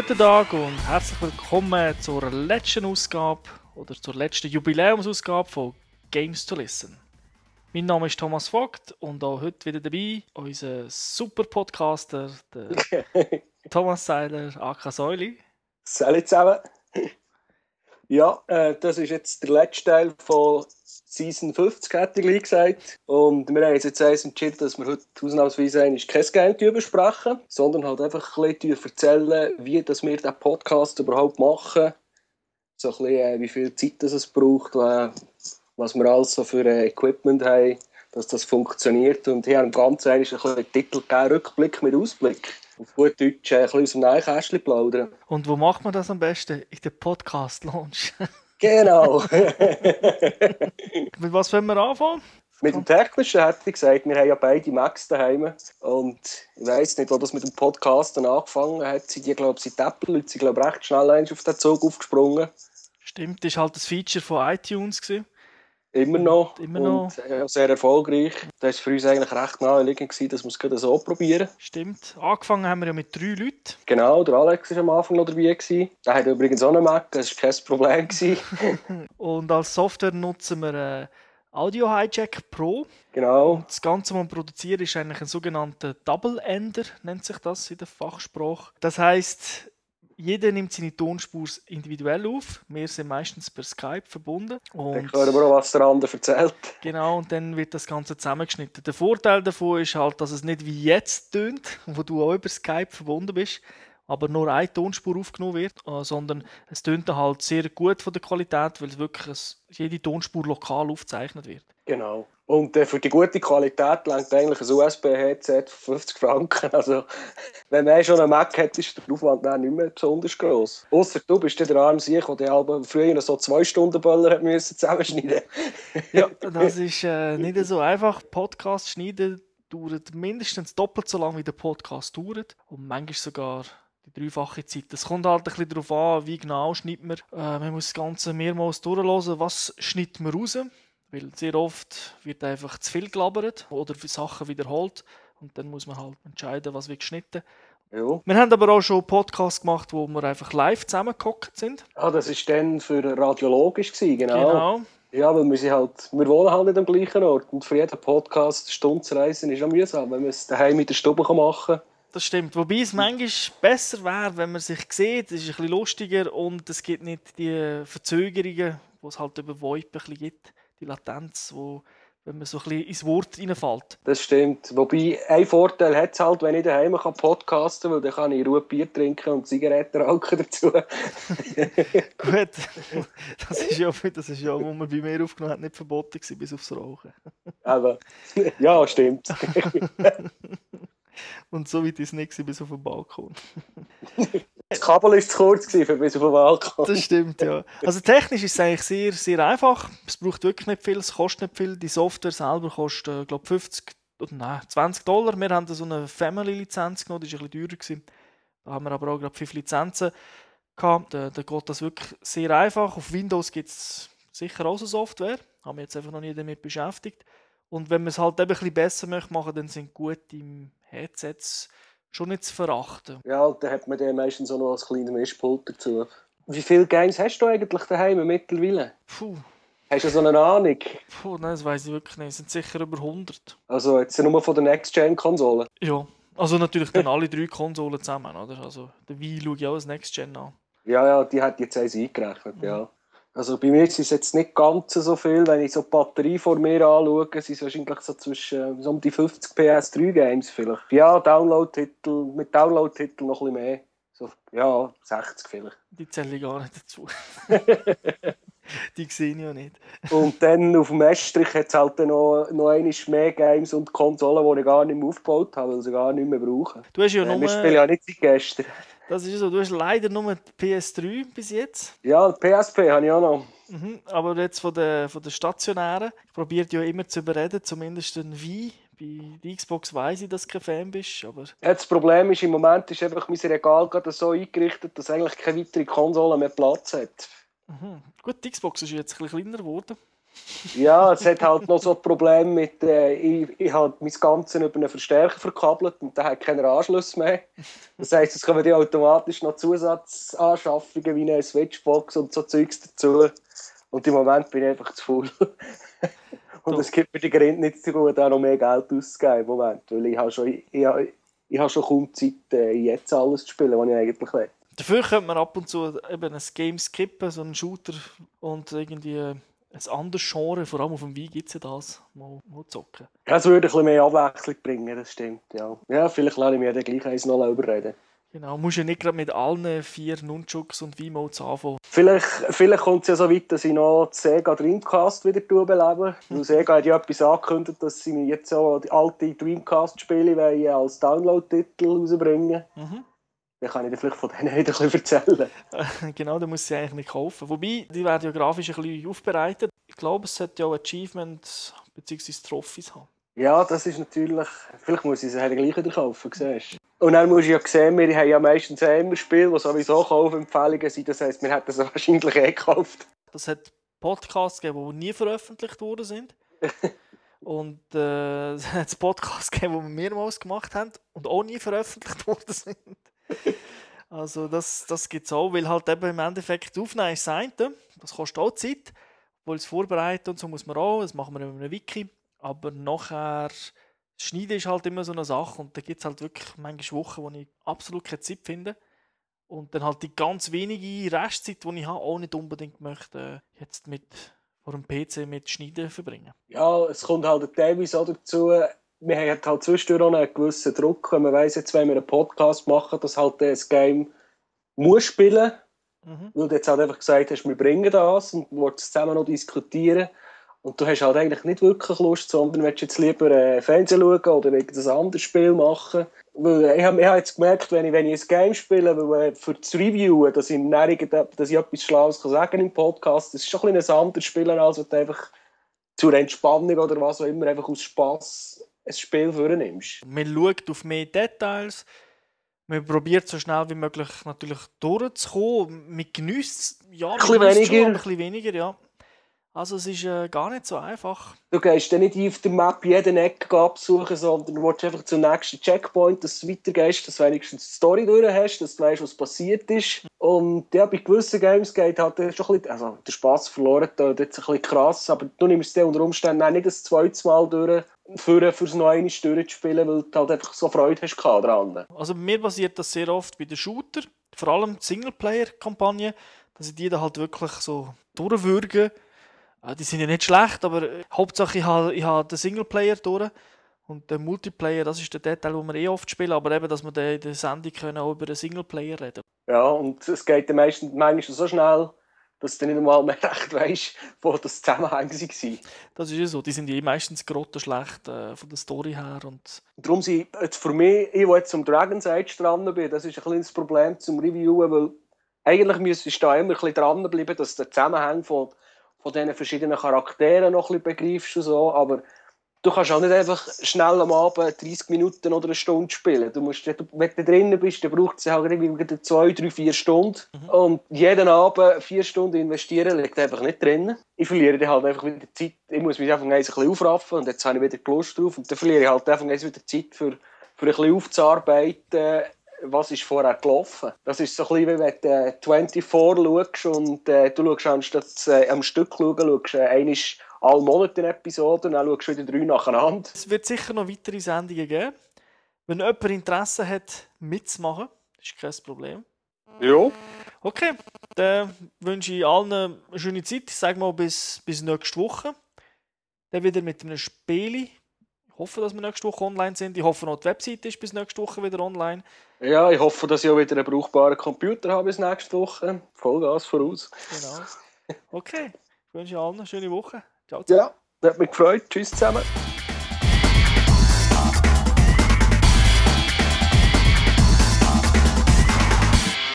Guten Tag und herzlich willkommen zur letzten Ausgabe oder zur letzten Jubiläumsausgabe von Games to Listen. Mein Name ist Thomas Vogt und auch heute wieder dabei unser super Podcaster, der Thomas Seiler, AK Säuli. Salut zusammen. Ja, äh, das ist jetzt der letzte Teil von Season 50, hätte ich gesagt. Und wir haben jetzt eins entschieden, dass wir heute ausnahmsweise eigentlich kein Game besprechen, sondern halt einfach ein bisschen erzählen, wie dass wir diesen Podcast überhaupt machen. So ein bisschen, äh, wie viel Zeit das es braucht, äh, was wir alles so für äh, Equipment haben, dass das funktioniert. Und hier haben ganz ehrlich ein bisschen Titel gegeben, Rückblick mit Ausblick. Auf gut Deutsch äh, ein bisschen aus dem Nähkästchen plaudern. Und wo macht man das am besten? In der Podcast-Launch. Genau. Mit was wollen wir anfangen? Mit dem Technischen hätte ich gesagt, wir haben ja beide Macs daheim. Und ich weiß nicht, wo das mit dem Podcast dann angefangen hat. Sie, die, glaube ich, Apple, Leute sind, glaube recht schnell auf den Zug aufgesprungen. Stimmt, das war halt das Feature von iTunes. Gewesen. Immer noch. Immer noch. Und äh, sehr erfolgreich. Das war für uns eigentlich recht naheliegend, dass wir es so probieren. Stimmt. Angefangen haben wir ja mit drei Leuten. Genau, der Alex war am Anfang noch dabei. Gewesen. Der hat übrigens auch einen Mac, das war kein Problem. und als Software nutzen wir äh, Audio Hijack Pro. Genau. Und das Ganze, was wir produzieren, ist eigentlich ein sogenannter Double Ender, nennt sich das in der Fachsprache. Das heißt, jeder nimmt seine Tonspur individuell auf. Wir sind meistens per Skype verbunden. Und dann hören wir auch, was der andere erzählt. Genau, und dann wird das Ganze zusammengeschnitten. Der Vorteil davon ist halt, dass es nicht wie jetzt tönt, wo du auch über Skype verbunden bist, aber nur eine Tonspur aufgenommen wird, äh, sondern es tönt halt sehr gut von der Qualität, weil es wirklich jede Tonspur lokal aufgezeichnet wird. Genau. Und äh, für die gute Qualität lenkt eigentlich ein USB-Headset für 50 Franken. Also, wenn man schon einen Mac hat, ist der Aufwand dann nicht mehr besonders groß. Außer du bist der arme Sieg, der früher so zwei Stunden Böller müssen zusammenschneiden Ja, das ist äh, nicht so einfach. Podcast schneiden dauert mindestens doppelt so lange, wie der Podcast dauert. Und manchmal sogar die dreifache Zeit. Es kommt halt ein bisschen darauf an, wie genau schneidet man. Äh, man muss das Ganze mehrmals durchlesen, was schneidet man raus. Weil sehr oft wird einfach zu viel gelabert oder Sachen wiederholt und dann muss man halt entscheiden, was wird geschnitten. Ja. Wir haben aber auch schon Podcasts gemacht, wo wir einfach live zusammengehockt sind. Ah, das war dann für radiologisch, gewesen, genau. genau. Ja, weil wir, sind halt, wir wohnen halt nicht am gleichen Ort und für jeden Podcast eine Stunde zu reisen ist auch mühsam, wenn man es daheim mit der Stube machen kann. Das stimmt. Wobei es manchmal besser wäre, wenn man sich sieht. Es ist ein bisschen lustiger und es gibt nicht die Verzögerungen, die es halt über VoIP ein bisschen gibt die Latenz, wo, wenn man so ein bisschen ins Wort reinfällt. Das stimmt. Wobei, ein Vorteil hat es halt, wenn ich daheim kann podcasten kann, weil dann kann ich in Ruhe Bier trinken und Zigaretten rauchen dazu. Gut, das ist ja, das ist ja, wo man bei mir aufgenommen hat, nicht verboten gewesen, bis aufs Rauchen. Aber, ja, stimmt. und so weit ist es nicht bis auf den Balkon. Das Kabel war zu kurz für bis auf den Balkon. Das stimmt, ja. Also technisch ist es eigentlich sehr, sehr einfach. Es braucht wirklich nicht viel, es kostet nicht viel. Die Software selber kostet, glaube 50 oder nein, 20 Dollar. Wir haben so eine Family-Lizenz genommen, die war ein bisschen teurer. Gewesen. Da haben wir aber auch gerade fünf Lizenzen gehabt. Da, da geht das wirklich sehr einfach. Auf Windows gibt es sicher auch so Software. Haben wir jetzt einfach noch nie damit beschäftigt. Und wenn man es halt eben ein bisschen besser möchte machen, dann sind gute Headsets schon nicht zu verachten. Ja, dann hat man dann meistens auch noch als kleines Mischpult dazu. Wie viele Games hast du eigentlich daheim mittlerweile? Puh. Hast du so eine Ahnung? Puh, nein, das weiß ich wirklich nicht. Es sind sicher über 100. Also jetzt nur von den Next-Gen-Konsolen? Ja. Also natürlich dann alle drei Konsolen zusammen, oder? Also der Wii schaue ich auch als Next-Gen an. Ja, ja, die hat jetzt eins eingerechnet, mhm. ja. Also bei mir ist es jetzt nicht ganz so viel, wenn ich so die Batterie vor mir anschaue, sind es wahrscheinlich so zwischen so um die 50 PS3-Games vielleicht. Ja, Download-Titel, mit Download-Titel noch ein bisschen mehr. So, ja, 60 vielleicht. Die zähle ich gar nicht dazu. die sehe ich ja nicht. und dann auf dem Estrich hat es halt noch, noch mehr Games und Konsolen, die ich gar nicht mehr aufgebaut habe, weil sie gar nicht mehr brauchen. Du hast ja äh, nur... Wir spielen ja nicht seit gestern. Das ist so, du hast leider nur die PS3 bis jetzt. Ja, die PSP habe ich auch noch. Mhm, aber jetzt von der, von der stationären, ich probiere ja immer zu überreden, zumindest ein Wii. Bei der Xbox weiß ich, dass du kein Fan bist. Aber... Ja, das Problem ist, im Moment ist einfach mein Regal gerade so eingerichtet, dass eigentlich keine weitere Konsole mehr Platz hat. Mhm. Gut, die Xbox ist jetzt ein bisschen kleiner geworden. Ja, es hat halt noch so ein Problem mit, äh, ich, ich habe mein Ganze über einen Verstärker verkabelt und der hat keinen Anschluss mehr. Das heisst, es kommen die automatisch noch Zusatzanschaffungen wie eine Switchbox und so Zeugs dazu. Und im Moment bin ich einfach zu faul. und es gibt mir die Gründe nicht so gut, auch noch mehr Geld auszugeben im Moment. Weil ich habe schon, ich, ich, ich habe schon kaum Zeit, äh, jetzt alles zu spielen, was ich eigentlich will. Dafür könnte man ab und zu eben ein Game skippen, so einen Shooter und irgendwie ein anderes Genre, vor allem auf dem Wii gibt es ja das, mal, mal zocken. Ja, es würde ein bisschen mehr Abwechslung bringen, das stimmt, ja. Ja, vielleicht lasse ich mir dann gleich eins noch überreden. Genau, musst ja nicht gerade mit allen vier Nunchucks und Wiimotes anfangen. Vielleicht, vielleicht kommt es ja so weit, dass ich noch die Sega Dreamcast wieder belebe. Weil Sega hat ja etwas angekündigt, dass sie jetzt so die alte Dreamcast-Spiele als Download-Titel rausbringen mhm. Dann kann ich dir vielleicht von denen wieder ein bisschen erzählen. genau, da muss sie eigentlich nicht kaufen. Wobei, die werden ja grafisch ein bisschen aufbereitet. Ich glaube, es sollte ja auch Achievement bzw. Trophys haben. Ja, das ist natürlich. Vielleicht muss ich sie halt gleich wieder kaufen, siehst Und dann musst du ja sehen, wir haben ja meistens immer Spiele, die sowieso Kaufempfehlungen sind. Das heisst, wir hätten sie wahrscheinlich eh gekauft. Das hat Podcasts gegeben, die nie veröffentlicht worden sind. und äh, es hat Podcasts gegeben, die wir mehrmals gemacht haben und auch nie veröffentlicht worden sind. Also das, das gibt es auch, weil halt eben im Endeffekt aufnehmen ist das eine, das kostet auch Zeit, obwohl es vorbereiten und so muss man auch, das machen wir in einem Wiki, aber nachher Schneiden ist halt immer so eine Sache und da gibt es halt wirklich manchmal Wochen, wo ich absolut keine Zeit finde. Und dann halt die ganz wenige Restzeit, die ich habe, auch nicht unbedingt möchte jetzt mit vor dem PC mit Schneiden verbringen. Ja, es kommt halt teilweise auch dazu, wir haben halt zwischendurch auch einen gewissen Druck, wenn man weiss, jetzt wenn wir einen Podcast machen, dass halt das Game muss spielen, mhm. weil du jetzt halt einfach gesagt hast, wir bringen das und wir wollen zusammen noch diskutieren und du hast halt eigentlich nicht wirklich Lust, sondern willst jetzt lieber äh, Fernsehen schauen oder irgendein anderes Spiel machen. Weil ich habe hab jetzt gemerkt, wenn ich, wenn ich ein Game spiele, weil, äh, für das Reviewen, dass ich, dass ich etwas Schlaues kann sagen im Podcast, das ist schon ein, ein anderes Spielen, als wenn du einfach zur Entspannung oder was auch immer einfach aus Spass ein Spiel vornimmst. Man schaut auf mehr Details, man probiert so schnell wie möglich natürlich durchzukommen. Man genießt ja, ein bisschen weniger. Schon, ein bisschen weniger, ja. Also es ist äh, gar nicht so einfach. Du gehst dann nicht auf der Map jeden Eck absuchen, sondern du willst einfach zum nächsten Checkpoint, dass du weitergehst, dass du wenigstens die Story durch hast, dass du weißt, was passiert ist. Und ja, bei gewissen Games geht halt schon ein bisschen, also der Spass verloren, da ist ein bisschen krass, aber du nimmst es unter Umständen auch nicht das zweite Mal durch, für, fürs noch einmal durchzuspielen, weil du halt einfach so Freude hast dran. Also bei mir passiert das sehr oft bei den Shooter, vor allem Singleplayer-Kampagnen, dass ich die da halt wirklich so durchwürge Ah, die sind ja nicht schlecht, aber äh, Hauptsache ich habe, ich habe den Singleplayer durch. Und der Multiplayer, das ist der Detail, den wir eh oft spielen, aber eben, dass wir in der Sendung können auch über den Singleplayer reden Ja, und es geht den meisten manchmal so schnell, dass du nicht einmal mehr recht weißt, wo das Zusammenhang war. Das ist ja so, die sind eh meistens grottenschlecht äh, von der Story her. Und Darum sind jetzt für mich, ich, der jetzt zum Dragon's Age dran bin, das ist ein kleines Problem zum Reviewen, weil eigentlich müsstest du da immer ein bisschen dranbleiben, dass der Zusammenhang von von diesen verschiedenen Charakteren noch ein bisschen begreifst und so, aber du kannst auch nicht einfach schnell am Abend 30 Minuten oder eine Stunde spielen. Du musst, wenn du drinnen bist, dann braucht es halt irgendwie zwei, drei, vier Stunden. Mhm. Und jeden Abend vier Stunden investieren liegt einfach nicht drin. Ich verliere dann halt einfach wieder Zeit. Ich muss mich einfach ein bisschen aufraffen und jetzt habe ich wieder Lust drauf. Und dann verliere ich halt einfach wieder Zeit für, für ein bisschen aufzuarbeiten was ist vorher gelaufen. Das ist so ein bisschen wie wenn du äh, 24 schaust und äh, du schaust anstatt äh, am Stück schauen, schaust äh, alle Monate eine Episode und dann schaust du wieder drei nacheinander. Es wird sicher noch weitere Sendungen geben. Wenn jemand Interesse hat, mitzumachen, ist kein Problem. Ja. Okay, dann wünsche ich allen eine schöne Zeit. Ich sage mal bis, bis nächste Woche. Dann wieder mit einem Spiel hoffe, dass wir nächste Woche online sind. Ich hoffe, noch die Webseite ist bis nächste Woche wieder online. Ja, ich hoffe, dass ich auch wieder einen brauchbaren Computer habe bis nächste Woche. Vollgas voraus. Genau. Okay, ich wünsche allen eine schöne Woche. Ciao. ciao. Ja, hat mich gefreut. Tschüss zusammen.